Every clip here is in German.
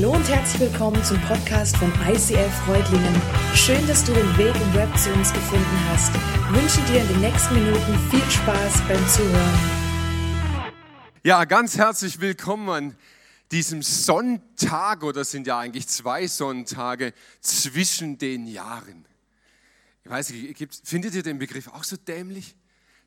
Hallo und herzlich willkommen zum Podcast von ICF Freudlingen. Schön, dass du den Weg im Web zu uns gefunden hast. Ich wünsche dir in den nächsten Minuten viel Spaß beim Zuhören. Ja, ganz herzlich willkommen an diesem Sonntag, oder sind ja eigentlich zwei Sonntage zwischen den Jahren. Ich weiß findet ihr den Begriff auch so dämlich?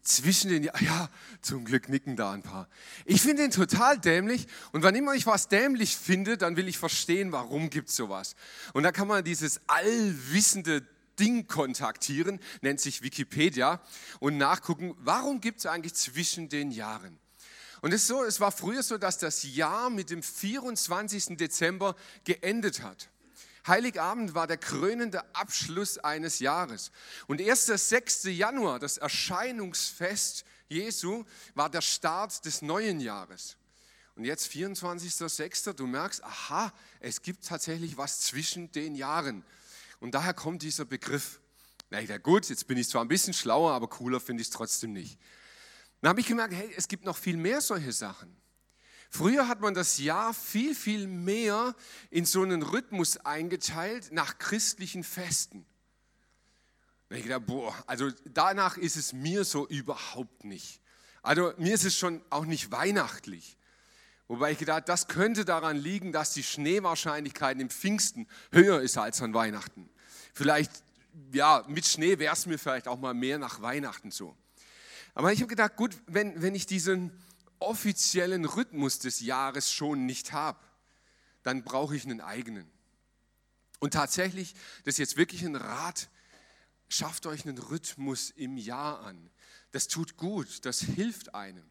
Zwischen den, ja, zum Glück nicken da ein paar. Ich finde ihn total dämlich und wann immer ich was dämlich finde, dann will ich verstehen, warum gibt es sowas. Und da kann man dieses allwissende Ding kontaktieren, nennt sich Wikipedia und nachgucken, warum gibt es eigentlich zwischen den Jahren. Und es, ist so, es war früher so, dass das Jahr mit dem 24. Dezember geendet hat. Heiligabend war der krönende Abschluss eines Jahres. Und erst der 6. Januar, das Erscheinungsfest Jesu, war der Start des neuen Jahres. Und jetzt 24.06. Du merkst, aha, es gibt tatsächlich was zwischen den Jahren. Und daher kommt dieser Begriff. Na ja, gut, jetzt bin ich zwar ein bisschen schlauer, aber cooler finde ich es trotzdem nicht. Dann habe ich gemerkt, hey, es gibt noch viel mehr solche Sachen. Früher hat man das Jahr viel, viel mehr in so einen Rhythmus eingeteilt nach christlichen Festen. Und ich dachte, boah, also danach ist es mir so überhaupt nicht. Also mir ist es schon auch nicht weihnachtlich. Wobei ich gedacht, das könnte daran liegen, dass die Schneewahrscheinlichkeit im Pfingsten höher ist als an Weihnachten. Vielleicht, ja, mit Schnee wäre es mir vielleicht auch mal mehr nach Weihnachten so. Aber ich habe gedacht, gut, wenn, wenn ich diesen offiziellen Rhythmus des Jahres schon nicht habe, dann brauche ich einen eigenen. Und tatsächlich, das ist jetzt wirklich ein Rat, schafft euch einen Rhythmus im Jahr an. Das tut gut, das hilft einem.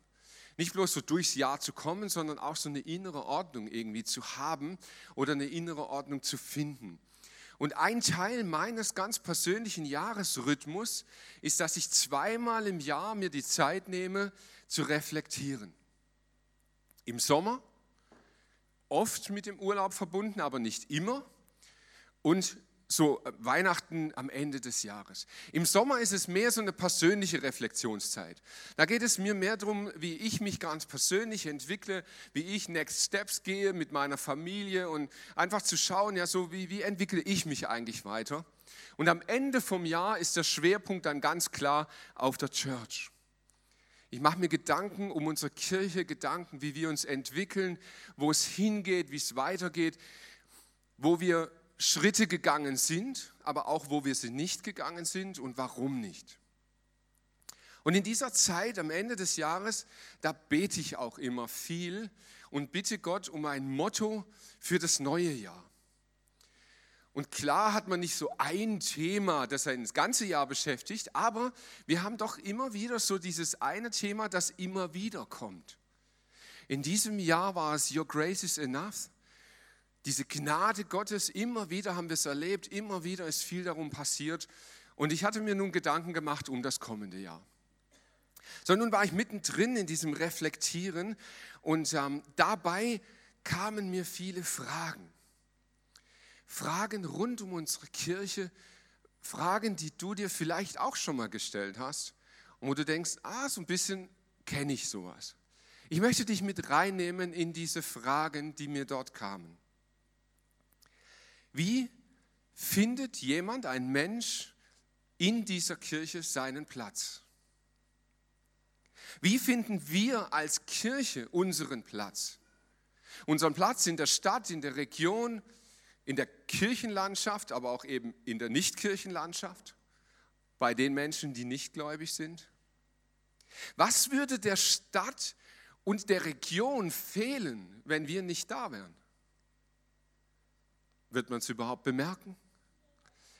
Nicht bloß so durchs Jahr zu kommen, sondern auch so eine innere Ordnung irgendwie zu haben oder eine innere Ordnung zu finden. Und ein Teil meines ganz persönlichen Jahresrhythmus ist, dass ich zweimal im Jahr mir die Zeit nehme, zu reflektieren. Im Sommer, oft mit dem Urlaub verbunden, aber nicht immer. Und so äh, Weihnachten am Ende des Jahres. Im Sommer ist es mehr so eine persönliche Reflexionszeit. Da geht es mir mehr darum, wie ich mich ganz persönlich entwickle, wie ich Next Steps gehe mit meiner Familie und einfach zu schauen, ja, so wie, wie entwickle ich mich eigentlich weiter. Und am Ende vom Jahr ist der Schwerpunkt dann ganz klar auf der Church. Ich mache mir Gedanken um unsere Kirche, Gedanken, wie wir uns entwickeln, wo es hingeht, wie es weitergeht, wo wir Schritte gegangen sind, aber auch wo wir sie nicht gegangen sind und warum nicht. Und in dieser Zeit am Ende des Jahres, da bete ich auch immer viel und bitte Gott um ein Motto für das neue Jahr. Und klar hat man nicht so ein Thema, das ein das ganze Jahr beschäftigt, aber wir haben doch immer wieder so dieses eine Thema, das immer wieder kommt. In diesem Jahr war es Your Grace is Enough. Diese Gnade Gottes, immer wieder haben wir es erlebt, immer wieder ist viel darum passiert. Und ich hatte mir nun Gedanken gemacht um das kommende Jahr. So, nun war ich mittendrin in diesem Reflektieren und ähm, dabei kamen mir viele Fragen. Fragen rund um unsere Kirche, Fragen, die du dir vielleicht auch schon mal gestellt hast und wo du denkst, ah, so ein bisschen kenne ich sowas. Ich möchte dich mit reinnehmen in diese Fragen, die mir dort kamen. Wie findet jemand, ein Mensch in dieser Kirche seinen Platz? Wie finden wir als Kirche unseren Platz? Unseren Platz in der Stadt, in der Region, in der Kirchenlandschaft, aber auch eben in der Nichtkirchenlandschaft, bei den Menschen, die nicht gläubig sind? Was würde der Stadt und der Region fehlen, wenn wir nicht da wären? Wird man es überhaupt bemerken?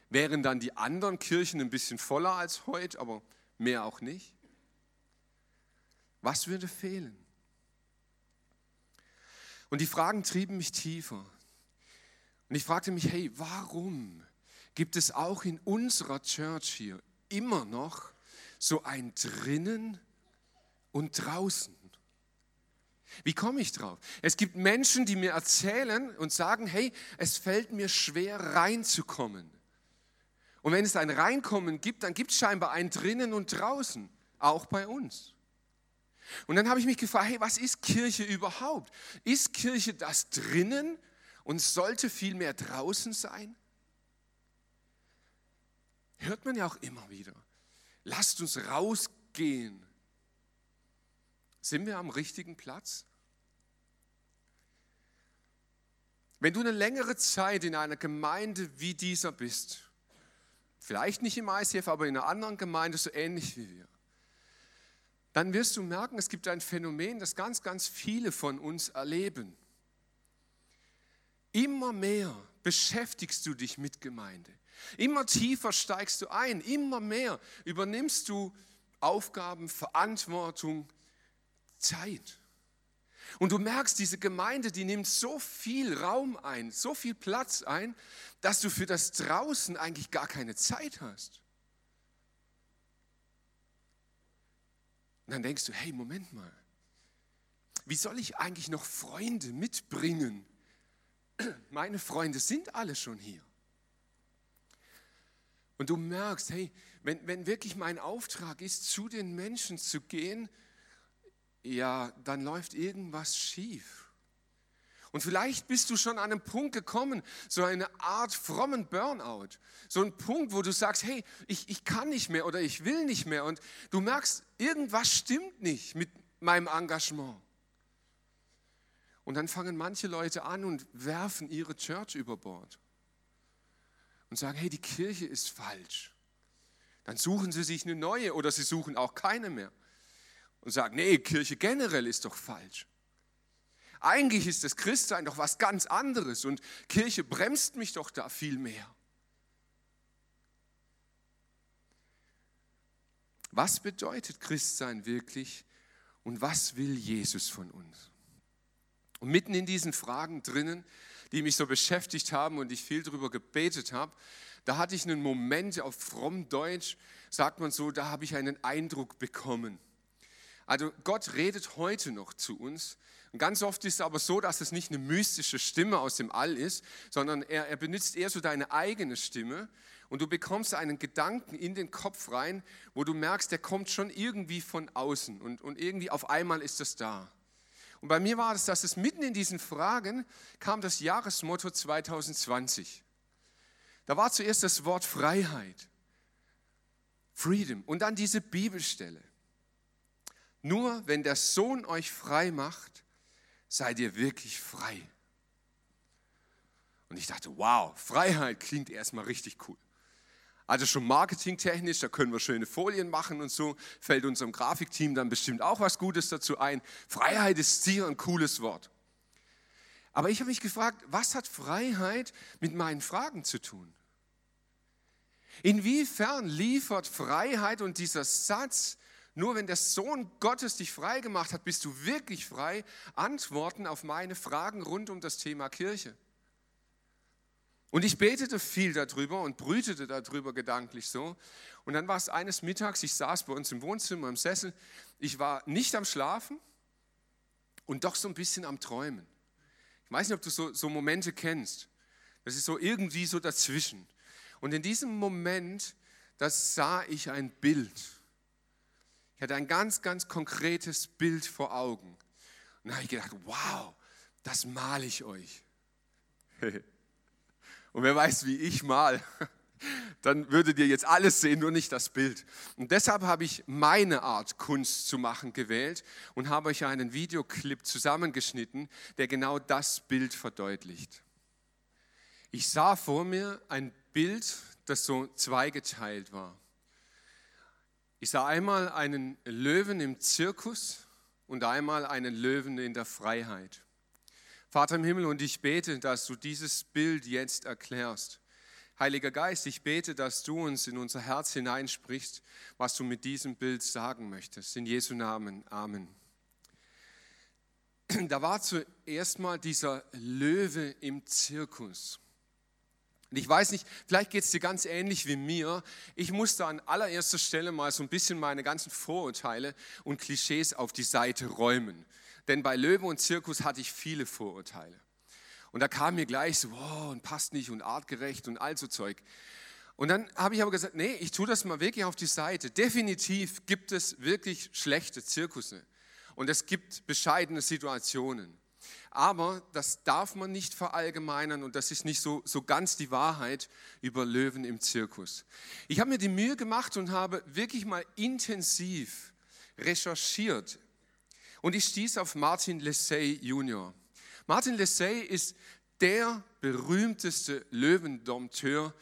Wären dann die anderen Kirchen ein bisschen voller als heute, aber mehr auch nicht? Was würde fehlen? Und die Fragen trieben mich tiefer. Und ich fragte mich, hey, warum gibt es auch in unserer Church hier immer noch so ein drinnen und draußen? Wie komme ich drauf? Es gibt Menschen, die mir erzählen und sagen, hey, es fällt mir schwer reinzukommen. Und wenn es ein Reinkommen gibt, dann gibt es scheinbar ein drinnen und draußen, auch bei uns. Und dann habe ich mich gefragt, hey, was ist Kirche überhaupt? Ist Kirche das drinnen und sollte viel mehr draußen sein? Hört man ja auch immer wieder. Lasst uns rausgehen. Sind wir am richtigen Platz? Wenn du eine längere Zeit in einer Gemeinde wie dieser bist, vielleicht nicht im ICF, aber in einer anderen Gemeinde so ähnlich wie wir, dann wirst du merken, es gibt ein Phänomen, das ganz, ganz viele von uns erleben. Immer mehr beschäftigst du dich mit Gemeinde. Immer tiefer steigst du ein, immer mehr übernimmst du Aufgaben, Verantwortung, Zeit. Und du merkst, diese Gemeinde, die nimmt so viel Raum ein, so viel Platz ein, dass du für das Draußen eigentlich gar keine Zeit hast. Und dann denkst du, hey, Moment mal, wie soll ich eigentlich noch Freunde mitbringen? Meine Freunde sind alle schon hier. Und du merkst, hey, wenn, wenn wirklich mein Auftrag ist, zu den Menschen zu gehen, ja, dann läuft irgendwas schief. Und vielleicht bist du schon an einem Punkt gekommen, so eine Art frommen Burnout. So ein Punkt, wo du sagst, hey, ich, ich kann nicht mehr oder ich will nicht mehr. Und du merkst, irgendwas stimmt nicht mit meinem Engagement. Und dann fangen manche Leute an und werfen ihre Church über Bord. Und sagen, hey, die Kirche ist falsch. Dann suchen sie sich eine neue oder sie suchen auch keine mehr und sagen, nee, Kirche generell ist doch falsch. Eigentlich ist das Christsein doch was ganz anderes und Kirche bremst mich doch da viel mehr. Was bedeutet Christsein wirklich und was will Jesus von uns? Und mitten in diesen Fragen drinnen, die mich so beschäftigt haben und ich viel darüber gebetet habe, da hatte ich einen Moment auf fromm Deutsch, sagt man so, da habe ich einen Eindruck bekommen. Also Gott redet heute noch zu uns. Und ganz oft ist es aber so, dass es nicht eine mystische Stimme aus dem All ist, sondern er, er benutzt eher so deine eigene Stimme und du bekommst einen Gedanken in den Kopf rein, wo du merkst, der kommt schon irgendwie von außen und, und irgendwie auf einmal ist das da. Und bei mir war es, dass es mitten in diesen Fragen kam das Jahresmotto 2020. Da war zuerst das Wort Freiheit, Freedom und dann diese Bibelstelle. Nur wenn der Sohn euch frei macht, seid ihr wirklich frei. Und ich dachte, wow, Freiheit klingt erstmal richtig cool. Also schon marketingtechnisch, da können wir schöne Folien machen und so, fällt unserem Grafikteam dann bestimmt auch was Gutes dazu ein. Freiheit ist sicher ein cooles Wort. Aber ich habe mich gefragt, was hat Freiheit mit meinen Fragen zu tun? Inwiefern liefert Freiheit und dieser Satz nur wenn der Sohn Gottes dich frei gemacht hat, bist du wirklich frei, Antworten auf meine Fragen rund um das Thema Kirche. Und ich betete viel darüber und brütete darüber gedanklich so. Und dann war es eines Mittags, ich saß bei uns im Wohnzimmer im Sessel, ich war nicht am Schlafen und doch so ein bisschen am Träumen. Ich weiß nicht, ob du so, so Momente kennst. Das ist so irgendwie so dazwischen. Und in diesem Moment, das sah ich ein Bild. Ich hatte ein ganz, ganz konkretes Bild vor Augen. Und da habe ich gedacht, wow, das male ich euch. Und wer weiß, wie ich mal, dann würdet ihr jetzt alles sehen, nur nicht das Bild. Und deshalb habe ich meine Art, Kunst zu machen, gewählt und habe euch einen Videoclip zusammengeschnitten, der genau das Bild verdeutlicht. Ich sah vor mir ein Bild, das so zweigeteilt war. Ich sah einmal einen Löwen im Zirkus und einmal einen Löwen in der Freiheit. Vater im Himmel, und ich bete, dass du dieses Bild jetzt erklärst. Heiliger Geist, ich bete, dass du uns in unser Herz hineinsprichst, was du mit diesem Bild sagen möchtest. In Jesu Namen. Amen. Da war zuerst mal dieser Löwe im Zirkus. Und ich weiß nicht, vielleicht geht es dir ganz ähnlich wie mir. Ich musste an allererster Stelle mal so ein bisschen meine ganzen Vorurteile und Klischees auf die Seite räumen. Denn bei Löwe und Zirkus hatte ich viele Vorurteile. Und da kam mir gleich so, oh, und passt nicht und artgerecht und all so Zeug. Und dann habe ich aber gesagt, nee, ich tue das mal wirklich auf die Seite. Definitiv gibt es wirklich schlechte Zirkusse. Und es gibt bescheidene Situationen. Aber das darf man nicht verallgemeinern und das ist nicht so, so ganz die Wahrheit über Löwen im Zirkus. Ich habe mir die Mühe gemacht und habe wirklich mal intensiv recherchiert. Und ich stieß auf Martin Lessay Jr. Martin Lessay ist der berühmteste Löwendompteur,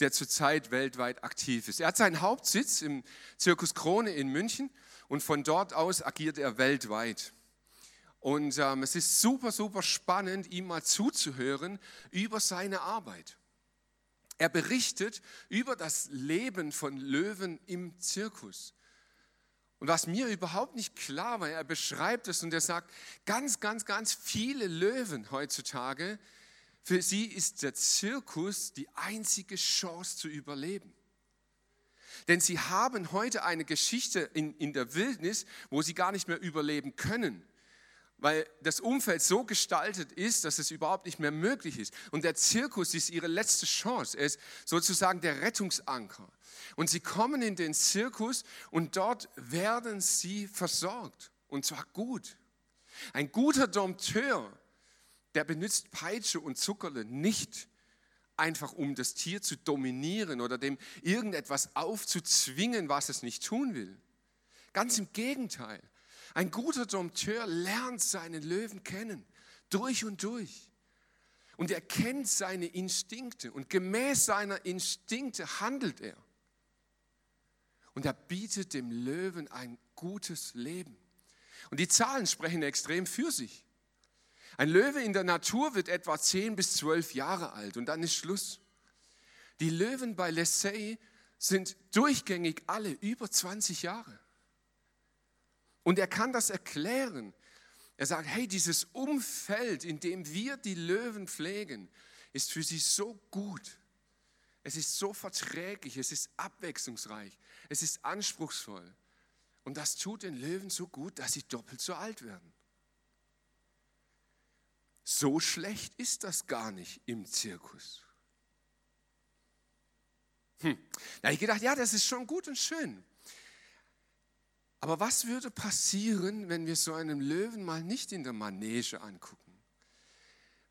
der zurzeit weltweit aktiv ist. Er hat seinen Hauptsitz im Zirkus Krone in München und von dort aus agiert er weltweit. Und ähm, es ist super, super spannend, ihm mal zuzuhören über seine Arbeit. Er berichtet über das Leben von Löwen im Zirkus. Und was mir überhaupt nicht klar war, er beschreibt es und er sagt, ganz, ganz, ganz viele Löwen heutzutage, für sie ist der Zirkus die einzige Chance zu überleben. Denn sie haben heute eine Geschichte in, in der Wildnis, wo sie gar nicht mehr überleben können weil das Umfeld so gestaltet ist, dass es überhaupt nicht mehr möglich ist. Und der Zirkus ist ihre letzte Chance. Er ist sozusagen der Rettungsanker. Und sie kommen in den Zirkus und dort werden sie versorgt. Und zwar gut. Ein guter Dompteur, der benutzt Peitsche und Zuckerle nicht einfach um das Tier zu dominieren oder dem irgendetwas aufzuzwingen, was es nicht tun will. Ganz im Gegenteil. Ein guter Dompteur lernt seinen Löwen kennen, durch und durch. Und er kennt seine Instinkte und gemäß seiner Instinkte handelt er. Und er bietet dem Löwen ein gutes Leben. Und die Zahlen sprechen extrem für sich. Ein Löwe in der Natur wird etwa 10 bis 12 Jahre alt und dann ist Schluss. Die Löwen bei Lessay sind durchgängig alle über 20 Jahre. Und er kann das erklären. Er sagt, hey, dieses Umfeld, in dem wir die Löwen pflegen, ist für sie so gut. Es ist so verträglich, es ist abwechslungsreich, es ist anspruchsvoll. Und das tut den Löwen so gut, dass sie doppelt so alt werden. So schlecht ist das gar nicht im Zirkus. Hm. Da habe ich gedacht, ja, das ist schon gut und schön. Aber was würde passieren, wenn wir so einen Löwen mal nicht in der Manege angucken?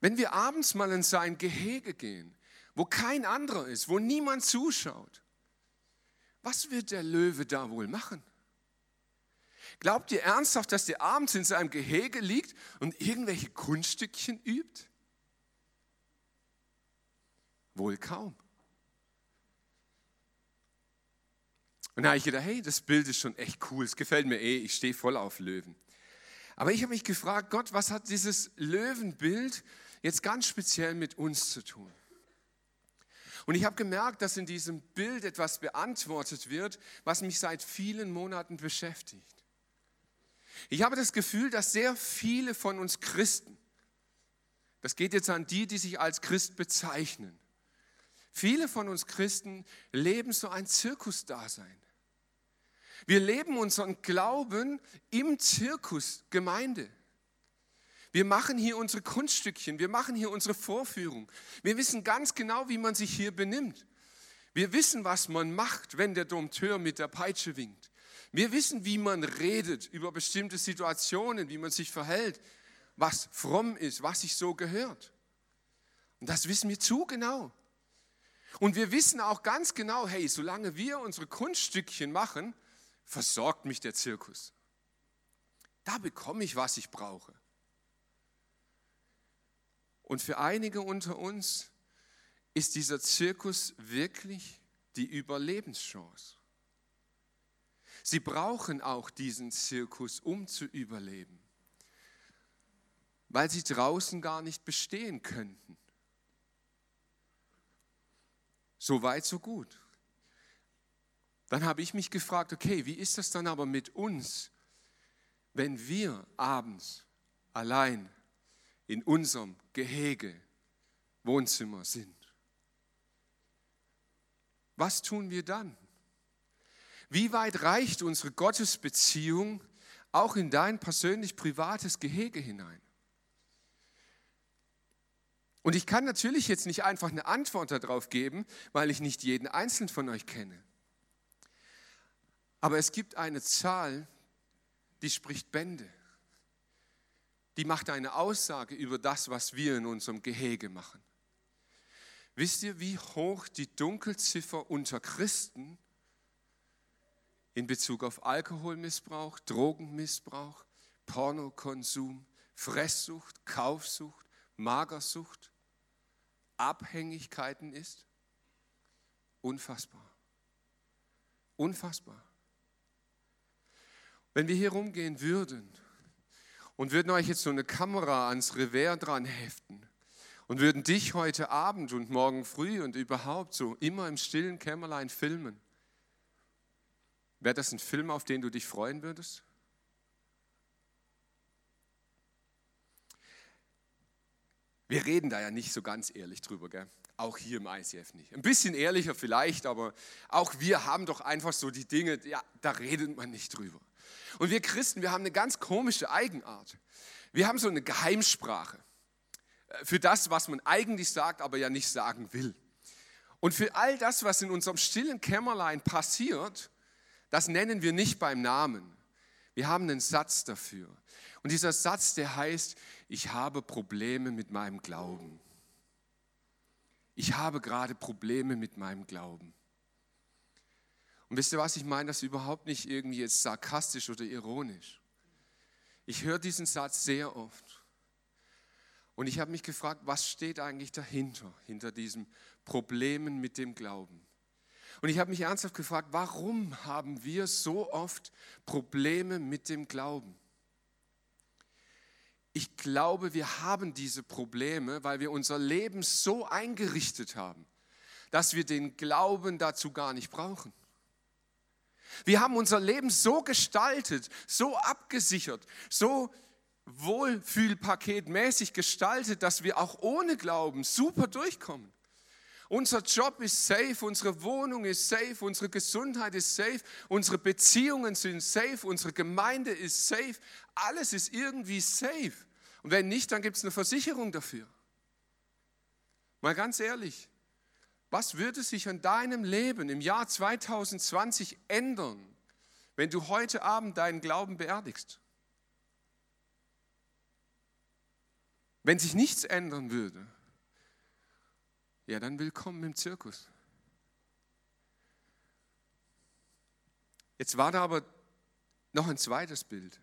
Wenn wir abends mal in sein Gehege gehen, wo kein anderer ist, wo niemand zuschaut, was wird der Löwe da wohl machen? Glaubt ihr ernsthaft, dass der abends in seinem Gehege liegt und irgendwelche Kunststückchen übt? Wohl kaum. Und da habe ich gedacht, hey, das Bild ist schon echt cool, es gefällt mir eh, ich stehe voll auf Löwen. Aber ich habe mich gefragt, Gott, was hat dieses Löwenbild jetzt ganz speziell mit uns zu tun? Und ich habe gemerkt, dass in diesem Bild etwas beantwortet wird, was mich seit vielen Monaten beschäftigt. Ich habe das Gefühl, dass sehr viele von uns Christen, das geht jetzt an die, die sich als Christ bezeichnen, viele von uns Christen leben so ein Zirkusdasein. Wir leben unseren Glauben im Zirkus Gemeinde. Wir machen hier unsere Kunststückchen, wir machen hier unsere Vorführung. Wir wissen ganz genau, wie man sich hier benimmt. Wir wissen, was man macht, wenn der Dompteur mit der Peitsche winkt. Wir wissen, wie man redet über bestimmte Situationen, wie man sich verhält, was fromm ist, was sich so gehört. Und das wissen wir zu genau. Und wir wissen auch ganz genau, hey, solange wir unsere Kunststückchen machen, versorgt mich der Zirkus. Da bekomme ich, was ich brauche. Und für einige unter uns ist dieser Zirkus wirklich die Überlebenschance. Sie brauchen auch diesen Zirkus, um zu überleben, weil sie draußen gar nicht bestehen könnten. So weit, so gut. Dann habe ich mich gefragt, okay, wie ist das dann aber mit uns, wenn wir abends allein in unserem Gehege, Wohnzimmer sind? Was tun wir dann? Wie weit reicht unsere Gottesbeziehung auch in dein persönlich privates Gehege hinein? Und ich kann natürlich jetzt nicht einfach eine Antwort darauf geben, weil ich nicht jeden Einzelnen von euch kenne. Aber es gibt eine Zahl, die spricht Bände. die macht eine Aussage über das, was wir in unserem Gehege machen. Wisst ihr, wie hoch die Dunkelziffer unter Christen in Bezug auf Alkoholmissbrauch, Drogenmissbrauch, Pornokonsum, Fresssucht, Kaufsucht, Magersucht, Abhängigkeiten ist? Unfassbar. Unfassbar. Wenn wir hier rumgehen würden und würden euch jetzt so eine Kamera ans Revers dran heften und würden dich heute Abend und morgen früh und überhaupt so immer im stillen Kämmerlein filmen, wäre das ein Film, auf den du dich freuen würdest? Wir reden da ja nicht so ganz ehrlich drüber, gell? Auch hier im ICF nicht. Ein bisschen ehrlicher vielleicht, aber auch wir haben doch einfach so die Dinge, ja, da redet man nicht drüber. Und wir Christen, wir haben eine ganz komische Eigenart. Wir haben so eine Geheimsprache äh, für das, was man eigentlich sagt, aber ja nicht sagen will. Und für all das, was in unserem stillen Kämmerlein passiert, das nennen wir nicht beim Namen. Wir haben einen Satz dafür. Und dieser Satz, der heißt, ich habe Probleme mit meinem Glauben. Ich habe gerade Probleme mit meinem Glauben. Und wisst ihr was, ich meine das überhaupt nicht irgendwie jetzt sarkastisch oder ironisch. Ich höre diesen Satz sehr oft. Und ich habe mich gefragt, was steht eigentlich dahinter, hinter diesen Problemen mit dem Glauben? Und ich habe mich ernsthaft gefragt, warum haben wir so oft Probleme mit dem Glauben? Ich glaube, wir haben diese Probleme, weil wir unser Leben so eingerichtet haben, dass wir den Glauben dazu gar nicht brauchen. Wir haben unser Leben so gestaltet, so abgesichert, so wohlfühlpaketmäßig gestaltet, dass wir auch ohne Glauben super durchkommen. Unser Job ist safe, unsere Wohnung ist safe, unsere Gesundheit ist safe, unsere Beziehungen sind safe, unsere Gemeinde ist safe. Alles ist irgendwie safe. Und wenn nicht, dann gibt es eine Versicherung dafür. Mal ganz ehrlich, was würde sich an deinem Leben im Jahr 2020 ändern, wenn du heute Abend deinen Glauben beerdigst? Wenn sich nichts ändern würde, ja, dann willkommen im Zirkus. Jetzt war da aber noch ein zweites Bild.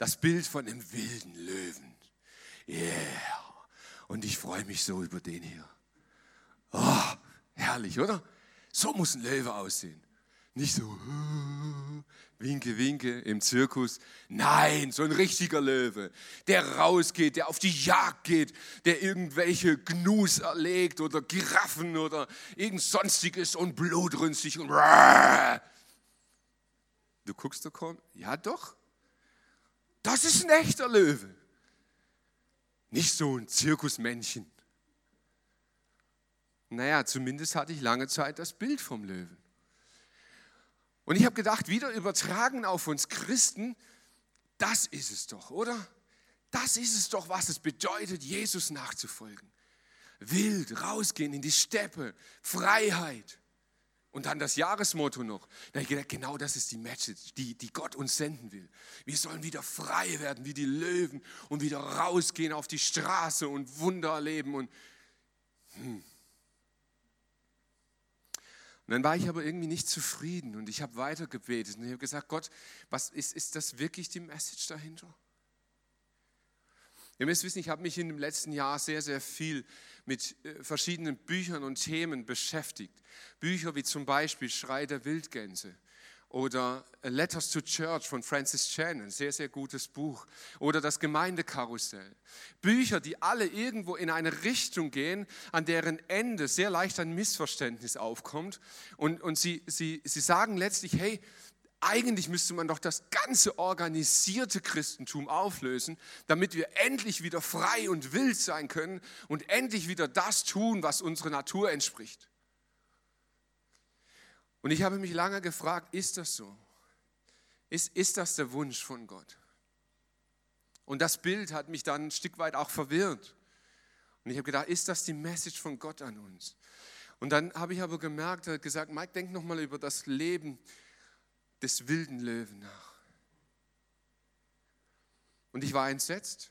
Das Bild von dem wilden Löwen. Yeah. Und ich freue mich so über den hier. Oh, herrlich, oder? So muss ein Löwe aussehen. Nicht so, winke, winke im Zirkus. Nein, so ein richtiger Löwe, der rausgeht, der auf die Jagd geht, der irgendwelche Gnus erlegt oder Giraffen oder irgend sonstiges und blutrünstig und. Du guckst da kaum, ja doch, das ist ein echter Löwe. Nicht so ein Zirkusmännchen. Naja, zumindest hatte ich lange Zeit das Bild vom Löwen. Und ich habe gedacht, wieder übertragen auf uns Christen, das ist es doch, oder? Das ist es doch, was es bedeutet, Jesus nachzufolgen. Wild rausgehen in die Steppe, Freiheit. Und dann das Jahresmotto noch. Da habe ich gedacht, genau das ist die Message, die, die Gott uns senden will. Wir sollen wieder frei werden wie die Löwen und wieder rausgehen auf die Straße und Wunder erleben. Und, hm. Und dann war ich aber irgendwie nicht zufrieden und ich habe weitergebetet und ich habe gesagt, Gott, was ist, ist das wirklich die Message dahinter? Ihr müsst wissen, ich habe mich in dem letzten Jahr sehr, sehr viel mit äh, verschiedenen Büchern und Themen beschäftigt. Bücher wie zum Beispiel Schrei der Wildgänse oder Letters to Church von Francis Chan, ein sehr, sehr gutes Buch. Oder das Gemeindekarussell. Bücher, die alle irgendwo in eine Richtung gehen, an deren Ende sehr leicht ein Missverständnis aufkommt. Und, und sie, sie, sie sagen letztlich, hey, eigentlich müsste man doch das ganze organisierte Christentum auflösen, damit wir endlich wieder frei und wild sein können und endlich wieder das tun, was unserer Natur entspricht. Und ich habe mich lange gefragt, ist das so? Ist, ist das der Wunsch von Gott? Und das Bild hat mich dann ein Stück weit auch verwirrt. Und ich habe gedacht, ist das die Message von Gott an uns? Und dann habe ich aber gemerkt, er hat gesagt, Mike, denk nochmal über das Leben des wilden Löwen nach. Und ich war entsetzt.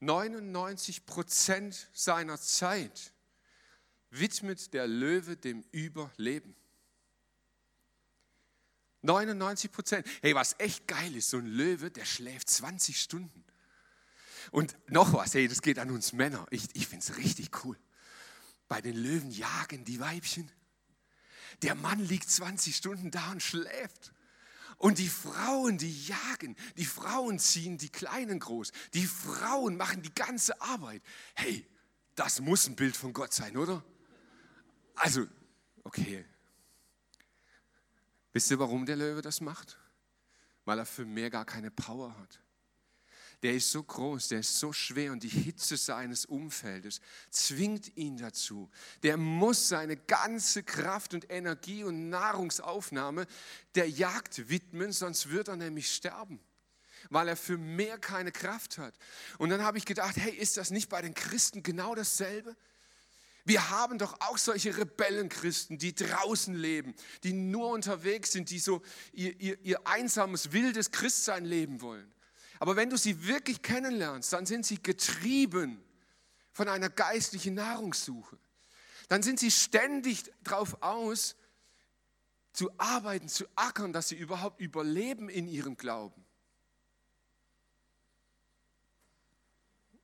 99 Prozent seiner Zeit widmet der Löwe dem Überleben. 99 Prozent. Hey, was echt geil ist, so ein Löwe, der schläft 20 Stunden. Und noch was, hey, das geht an uns Männer. Ich, ich finde es richtig cool. Bei den Löwen jagen die Weibchen. Der Mann liegt 20 Stunden da und schläft. Und die Frauen, die jagen, die Frauen ziehen die Kleinen groß, die Frauen machen die ganze Arbeit. Hey, das muss ein Bild von Gott sein, oder? Also, okay. Wisst ihr, warum der Löwe das macht? Weil er für mehr gar keine Power hat der ist so groß, der ist so schwer und die Hitze seines Umfeldes zwingt ihn dazu. Der muss seine ganze Kraft und Energie und Nahrungsaufnahme der Jagd widmen, sonst wird er nämlich sterben, weil er für mehr keine Kraft hat. Und dann habe ich gedacht, hey, ist das nicht bei den Christen genau dasselbe? Wir haben doch auch solche Rebellenchristen, die draußen leben, die nur unterwegs sind, die so ihr, ihr, ihr einsames, wildes Christsein leben wollen. Aber wenn du sie wirklich kennenlernst, dann sind sie getrieben von einer geistlichen Nahrungssuche. Dann sind sie ständig darauf aus, zu arbeiten, zu ackern, dass sie überhaupt überleben in ihrem Glauben.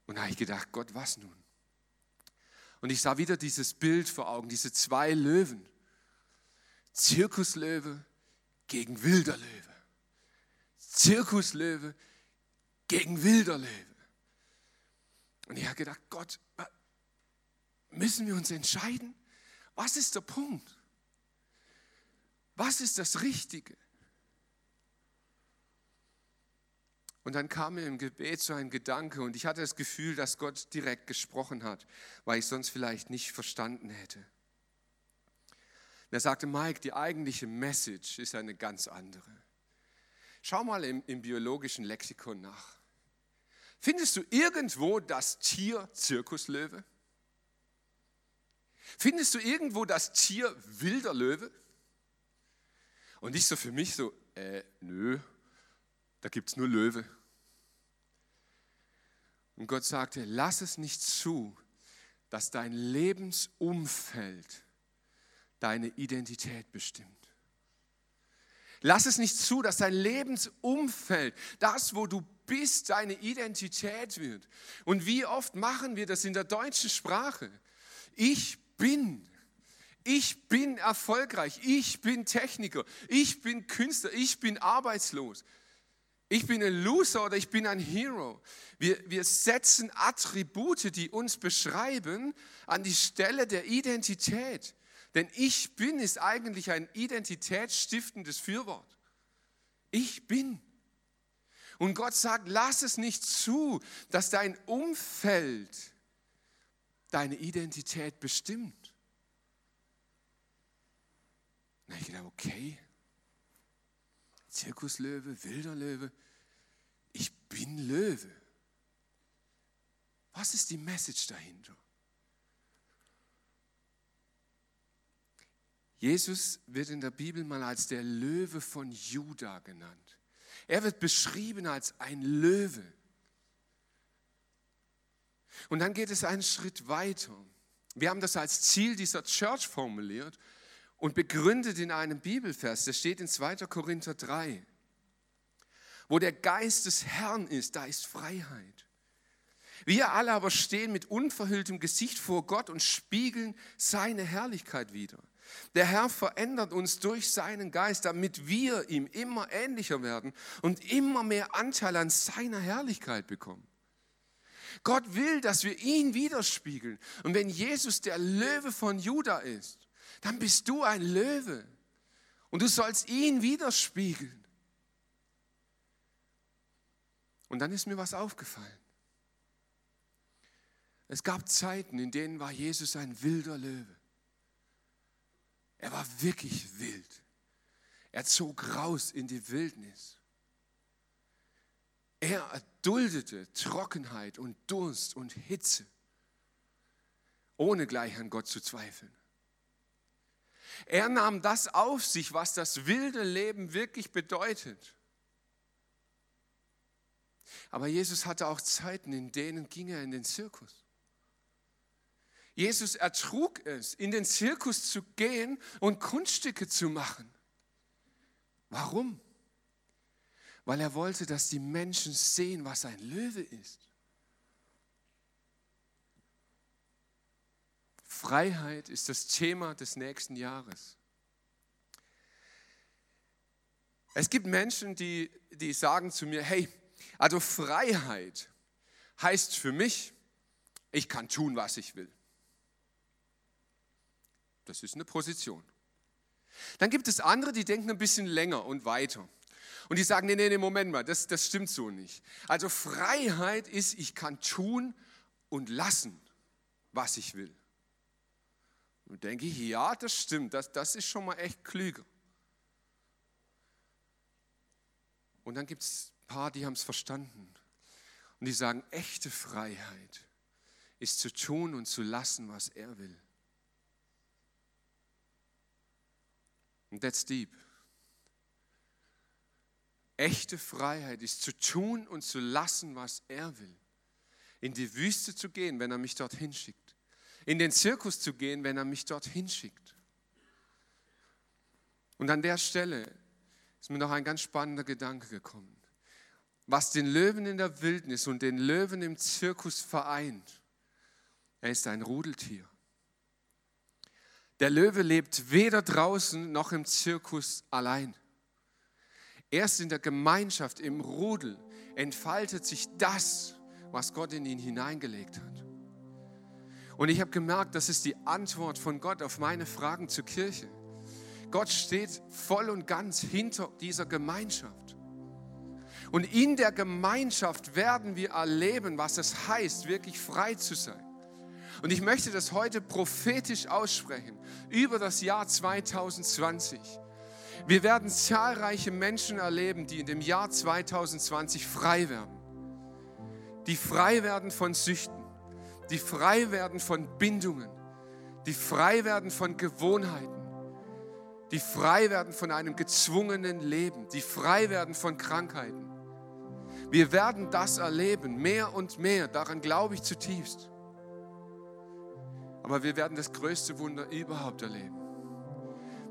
Und da habe ich gedacht, Gott, was nun? Und ich sah wieder dieses Bild vor Augen, diese zwei Löwen. Zirkuslöwe gegen wilder Löwe. Zirkuslöwe gegen wilder Löwe. Und ich habe gedacht, Gott, müssen wir uns entscheiden? Was ist der Punkt? Was ist das Richtige? Und dann kam mir im Gebet so ein Gedanke und ich hatte das Gefühl, dass Gott direkt gesprochen hat, weil ich sonst vielleicht nicht verstanden hätte. Und er sagte, Mike, die eigentliche Message ist eine ganz andere. Schau mal im, im biologischen Lexikon nach. Findest du irgendwo das Tier Zirkuslöwe? Findest du irgendwo das Tier wilder Löwe? Und ich so für mich so, äh, nö, da gibt es nur Löwe. Und Gott sagte, lass es nicht zu, dass dein Lebensumfeld deine Identität bestimmt. Lass es nicht zu, dass dein Lebensumfeld, das, wo du bist, deine Identität wird. Und wie oft machen wir das in der deutschen Sprache? Ich bin. Ich bin erfolgreich. Ich bin Techniker. Ich bin Künstler. Ich bin arbeitslos. Ich bin ein Loser oder ich bin ein Hero. Wir, wir setzen Attribute, die uns beschreiben, an die Stelle der Identität. Denn ich bin ist eigentlich ein identitätsstiftendes Fürwort. Ich bin. Und Gott sagt, lass es nicht zu, dass dein Umfeld deine Identität bestimmt. Na, ich gedacht, okay, Zirkuslöwe, wilder Löwe, ich bin Löwe. Was ist die Message dahinter? Jesus wird in der Bibel mal als der Löwe von Juda genannt. Er wird beschrieben als ein Löwe. Und dann geht es einen Schritt weiter. Wir haben das als Ziel dieser Church formuliert und begründet in einem Bibelvers, der steht in 2. Korinther 3. Wo der Geist des Herrn ist, da ist Freiheit. Wir alle aber stehen mit unverhülltem Gesicht vor Gott und spiegeln seine Herrlichkeit wider. Der Herr verändert uns durch seinen Geist, damit wir ihm immer ähnlicher werden und immer mehr Anteil an seiner Herrlichkeit bekommen. Gott will, dass wir ihn widerspiegeln. Und wenn Jesus der Löwe von Juda ist, dann bist du ein Löwe. Und du sollst ihn widerspiegeln. Und dann ist mir was aufgefallen. Es gab Zeiten, in denen war Jesus ein wilder Löwe. Er war wirklich wild. Er zog raus in die Wildnis. Er erduldete Trockenheit und Durst und Hitze, ohne gleich an Gott zu zweifeln. Er nahm das auf sich, was das wilde Leben wirklich bedeutet. Aber Jesus hatte auch Zeiten, in denen ging er in den Zirkus. Jesus ertrug es, in den Zirkus zu gehen und Kunststücke zu machen. Warum? Weil er wollte, dass die Menschen sehen, was ein Löwe ist. Freiheit ist das Thema des nächsten Jahres. Es gibt Menschen, die, die sagen zu mir, hey, also Freiheit heißt für mich, ich kann tun, was ich will. Das ist eine Position. Dann gibt es andere, die denken ein bisschen länger und weiter. Und die sagen, nee, nee, nee, Moment mal, das, das stimmt so nicht. Also Freiheit ist, ich kann tun und lassen, was ich will. Und denke ich, ja, das stimmt, das, das ist schon mal echt klüger. Und dann gibt es ein paar, die haben es verstanden. Und die sagen, echte Freiheit ist zu tun und zu lassen, was er will. Und that's deep. Echte Freiheit ist zu tun und zu lassen, was er will. In die Wüste zu gehen, wenn er mich dorthin schickt. In den Zirkus zu gehen, wenn er mich dorthin schickt. Und an der Stelle ist mir noch ein ganz spannender Gedanke gekommen. Was den Löwen in der Wildnis und den Löwen im Zirkus vereint, er ist ein Rudeltier. Der Löwe lebt weder draußen noch im Zirkus allein. Erst in der Gemeinschaft, im Rudel, entfaltet sich das, was Gott in ihn hineingelegt hat. Und ich habe gemerkt, das ist die Antwort von Gott auf meine Fragen zur Kirche. Gott steht voll und ganz hinter dieser Gemeinschaft. Und in der Gemeinschaft werden wir erleben, was es heißt, wirklich frei zu sein. Und ich möchte das heute prophetisch aussprechen über das Jahr 2020. Wir werden zahlreiche Menschen erleben, die in dem Jahr 2020 frei werden. Die frei werden von Süchten, die frei werden von Bindungen, die frei werden von Gewohnheiten, die frei werden von einem gezwungenen Leben, die frei werden von Krankheiten. Wir werden das erleben, mehr und mehr, daran glaube ich zutiefst. Aber wir werden das größte Wunder überhaupt erleben.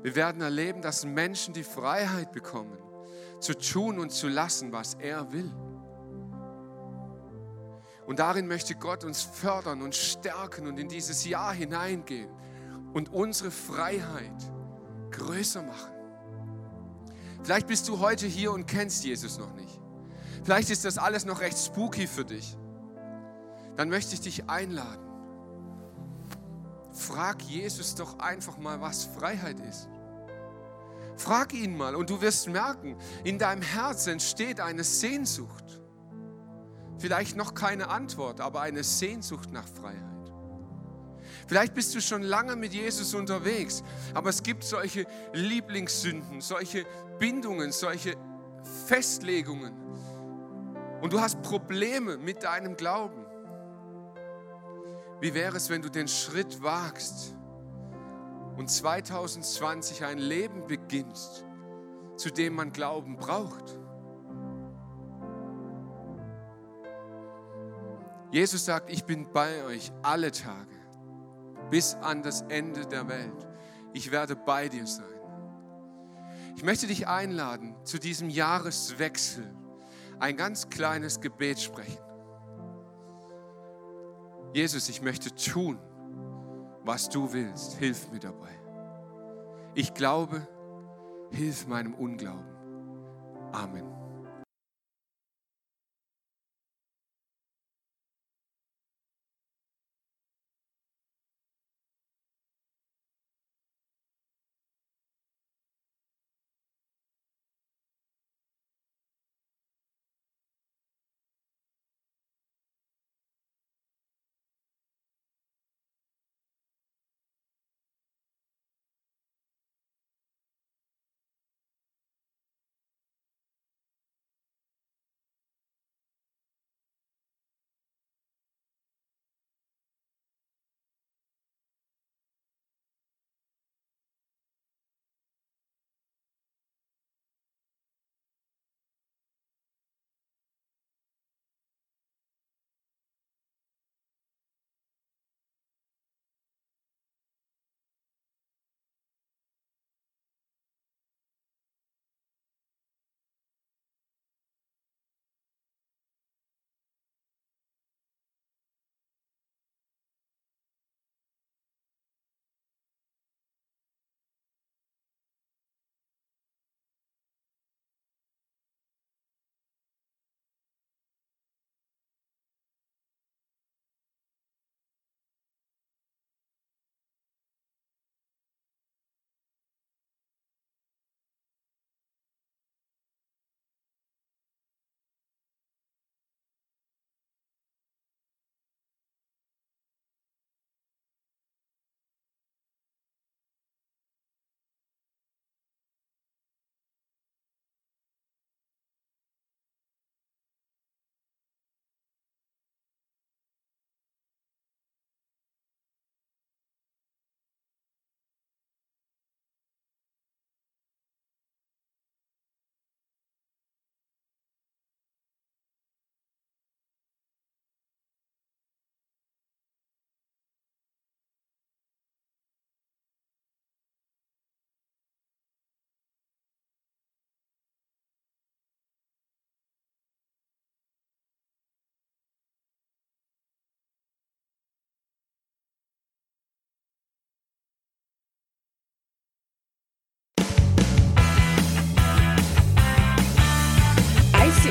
Wir werden erleben, dass Menschen die Freiheit bekommen, zu tun und zu lassen, was er will. Und darin möchte Gott uns fördern und stärken und in dieses Jahr hineingehen und unsere Freiheit größer machen. Vielleicht bist du heute hier und kennst Jesus noch nicht. Vielleicht ist das alles noch recht spooky für dich. Dann möchte ich dich einladen Frag Jesus doch einfach mal, was Freiheit ist. Frag ihn mal und du wirst merken, in deinem Herzen entsteht eine Sehnsucht. Vielleicht noch keine Antwort, aber eine Sehnsucht nach Freiheit. Vielleicht bist du schon lange mit Jesus unterwegs, aber es gibt solche Lieblingssünden, solche Bindungen, solche Festlegungen. Und du hast Probleme mit deinem Glauben. Wie wäre es, wenn du den Schritt wagst und 2020 ein Leben beginnst, zu dem man Glauben braucht? Jesus sagt, ich bin bei euch alle Tage bis an das Ende der Welt. Ich werde bei dir sein. Ich möchte dich einladen, zu diesem Jahreswechsel ein ganz kleines Gebet sprechen. Jesus, ich möchte tun, was du willst. Hilf mir dabei. Ich glaube, hilf meinem Unglauben. Amen.